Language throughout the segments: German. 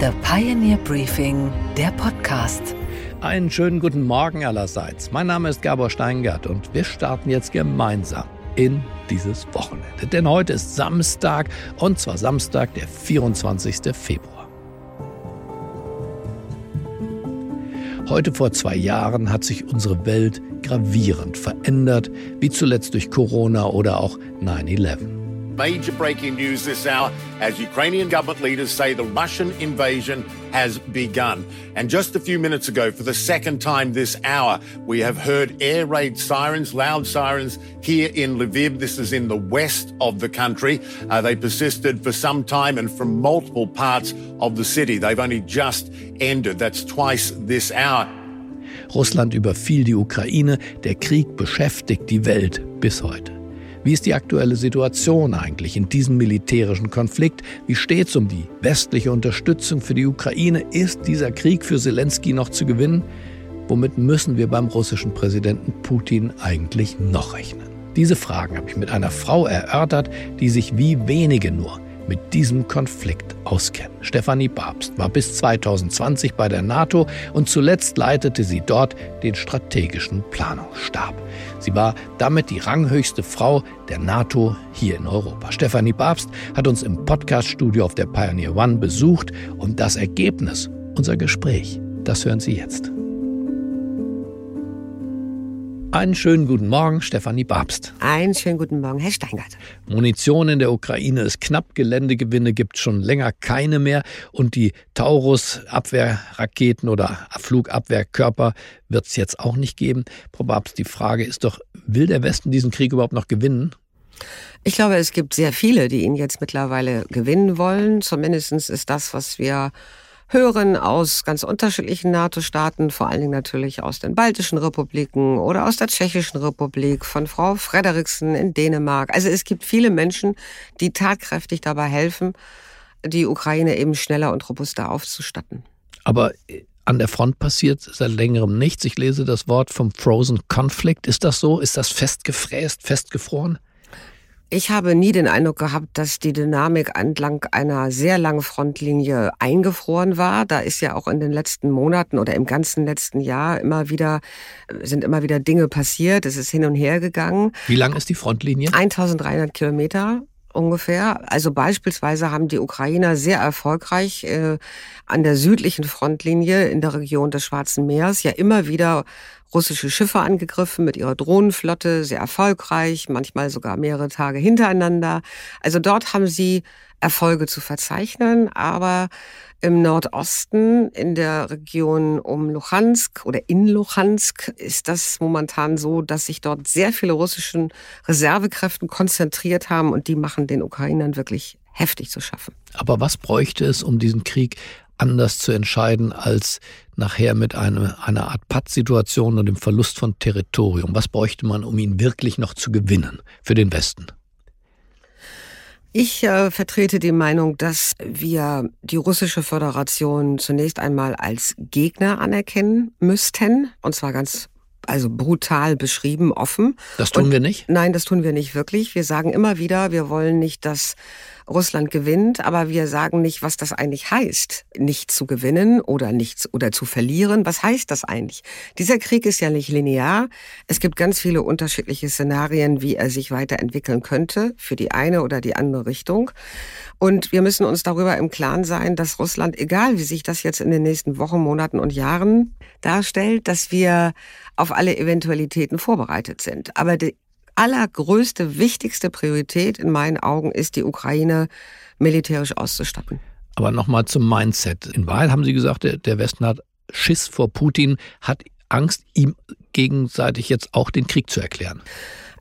The Pioneer Briefing, der Podcast. Einen schönen guten Morgen allerseits. Mein Name ist Gabor Steingart und wir starten jetzt gemeinsam in dieses Wochenende. Denn heute ist Samstag und zwar Samstag, der 24. Februar. Heute vor zwei Jahren hat sich unsere Welt gravierend verändert, wie zuletzt durch Corona oder auch 9-11. Major breaking news this hour as Ukrainian government leaders say the Russian invasion has begun. And just a few minutes ago, for the second time this hour, we have heard air raid sirens, loud sirens here in Lviv. This is in the west of the country. Uh, they persisted for some time and from multiple parts of the city. They've only just ended. That's twice this hour. Russland überfiel die Ukraine. Der Krieg beschäftigt die Welt bis heute. Wie ist die aktuelle Situation eigentlich in diesem militärischen Konflikt? Wie steht es um die westliche Unterstützung für die Ukraine? Ist dieser Krieg für Zelensky noch zu gewinnen? Womit müssen wir beim russischen Präsidenten Putin eigentlich noch rechnen? Diese Fragen habe ich mit einer Frau erörtert, die sich wie wenige nur mit diesem Konflikt auskennen. Stefanie Babst war bis 2020 bei der NATO und zuletzt leitete sie dort den strategischen Planungsstab. Sie war damit die ranghöchste Frau der NATO hier in Europa. Stefanie Babst hat uns im Podcaststudio auf der Pioneer One besucht und das Ergebnis, unser Gespräch, das hören Sie jetzt. Einen schönen guten Morgen, Stefanie Babst. Einen schönen guten Morgen, Herr Steingart. Munition in der Ukraine ist knapp, Geländegewinne gibt es schon länger keine mehr und die Taurus-Abwehrraketen oder Flugabwehrkörper wird es jetzt auch nicht geben. Frau Babst, die Frage ist doch, will der Westen diesen Krieg überhaupt noch gewinnen? Ich glaube, es gibt sehr viele, die ihn jetzt mittlerweile gewinnen wollen. Zumindest ist das, was wir hören aus ganz unterschiedlichen NATO-Staaten, vor allen Dingen natürlich aus den baltischen Republiken oder aus der Tschechischen Republik, von Frau Frederiksen in Dänemark. Also es gibt viele Menschen, die tatkräftig dabei helfen, die Ukraine eben schneller und robuster aufzustatten. Aber äh, an der Front passiert seit längerem nichts. Ich lese das Wort vom Frozen Conflict. Ist das so? Ist das festgefräst, festgefroren? Ich habe nie den Eindruck gehabt, dass die Dynamik entlang einer sehr langen Frontlinie eingefroren war. Da ist ja auch in den letzten Monaten oder im ganzen letzten Jahr immer wieder, sind immer wieder Dinge passiert. Es ist hin und her gegangen. Wie lang ist die Frontlinie? 1300 Kilometer ungefähr. Also beispielsweise haben die Ukrainer sehr erfolgreich äh, an der südlichen Frontlinie in der Region des Schwarzen Meeres ja immer wieder russische Schiffe angegriffen mit ihrer Drohnenflotte, sehr erfolgreich, manchmal sogar mehrere Tage hintereinander. Also dort haben sie Erfolge zu verzeichnen, aber im Nordosten, in der Region um Luhansk oder in Luhansk, ist das momentan so, dass sich dort sehr viele russischen Reservekräfte konzentriert haben und die machen den Ukrainern wirklich heftig zu schaffen. Aber was bräuchte es, um diesen Krieg anders zu entscheiden als nachher mit eine, einer Art Pattsituation und dem Verlust von Territorium? Was bräuchte man, um ihn wirklich noch zu gewinnen für den Westen? Ich äh, vertrete die Meinung, dass wir die russische Föderation zunächst einmal als Gegner anerkennen müssten, und zwar ganz also brutal beschrieben, offen. Das tun und, wir nicht? Nein, das tun wir nicht wirklich. Wir sagen immer wieder, wir wollen nicht, dass Russland gewinnt, aber wir sagen nicht, was das eigentlich heißt, nicht zu gewinnen oder nicht oder zu verlieren. Was heißt das eigentlich? Dieser Krieg ist ja nicht linear. Es gibt ganz viele unterschiedliche Szenarien, wie er sich weiterentwickeln könnte für die eine oder die andere Richtung. Und wir müssen uns darüber im Klaren sein, dass Russland, egal wie sich das jetzt in den nächsten Wochen, Monaten und Jahren darstellt, dass wir auf alle Eventualitäten vorbereitet sind. Aber die allergrößte, wichtigste Priorität in meinen Augen ist, die Ukraine militärisch auszustatten. Aber nochmal zum Mindset. In Wahrheit haben Sie gesagt, der Westen hat Schiss vor Putin, hat Angst, ihm gegenseitig jetzt auch den Krieg zu erklären.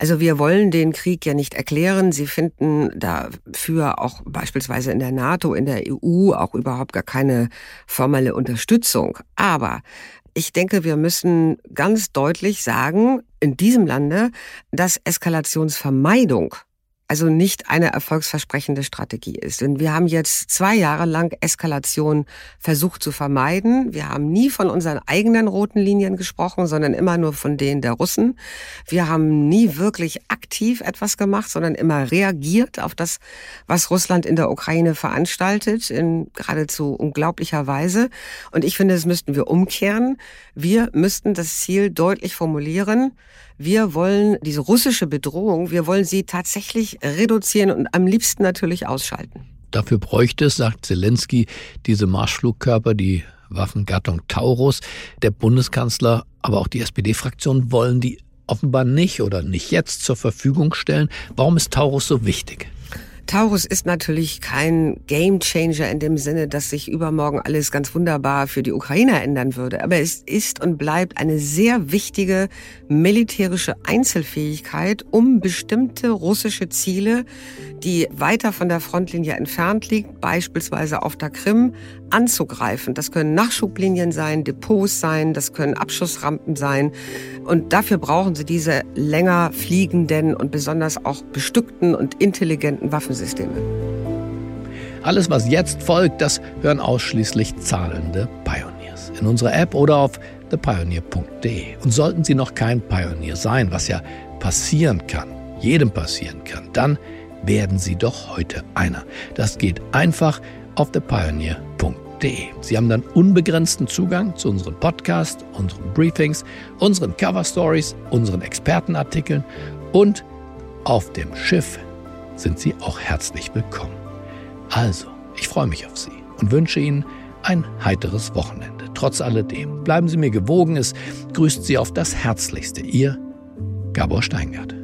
Also wir wollen den Krieg ja nicht erklären. Sie finden dafür auch beispielsweise in der NATO, in der EU auch überhaupt gar keine formelle Unterstützung. Aber ich denke, wir müssen ganz deutlich sagen, in diesem Lande, dass Eskalationsvermeidung also nicht eine erfolgsversprechende Strategie ist. Denn wir haben jetzt zwei Jahre lang Eskalation versucht zu vermeiden. Wir haben nie von unseren eigenen roten Linien gesprochen, sondern immer nur von denen der Russen. Wir haben nie wirklich aktiv etwas gemacht, sondern immer reagiert auf das, was Russland in der Ukraine veranstaltet, in geradezu unglaublicher Weise. Und ich finde, das müssten wir umkehren. Wir müssten das Ziel deutlich formulieren. Wir wollen diese russische Bedrohung, wir wollen sie tatsächlich reduzieren und am liebsten natürlich ausschalten. Dafür bräuchte es, sagt Zelensky, diese Marschflugkörper, die Waffengattung Taurus. Der Bundeskanzler, aber auch die SPD-Fraktion wollen die offenbar nicht oder nicht jetzt zur Verfügung stellen. Warum ist Taurus so wichtig? Taurus ist natürlich kein Gamechanger in dem Sinne, dass sich übermorgen alles ganz wunderbar für die Ukrainer ändern würde. Aber es ist und bleibt eine sehr wichtige militärische Einzelfähigkeit, um bestimmte russische Ziele, die weiter von der Frontlinie entfernt liegen, beispielsweise auf der Krim, anzugreifen. Das können Nachschublinien sein, Depots sein, das können Abschussrampen sein. Und dafür brauchen sie diese länger fliegenden und besonders auch bestückten und intelligenten Waffensysteme. Alles, was jetzt folgt, das hören ausschließlich zahlende Pioneers. In unserer App oder auf thepioneer.de. Und sollten Sie noch kein Pionier sein, was ja passieren kann, jedem passieren kann, dann werden Sie doch heute einer. Das geht einfach auf thepioneer.de. Sie haben dann unbegrenzten Zugang zu unseren Podcasts, unseren Briefings, unseren Cover Stories, unseren Expertenartikeln und auf dem Schiff sind Sie auch herzlich willkommen. Also, ich freue mich auf Sie und wünsche Ihnen ein heiteres Wochenende. Trotz alledem, bleiben Sie mir gewogen, es grüßt Sie auf das Herzlichste. Ihr Gabor Steingart.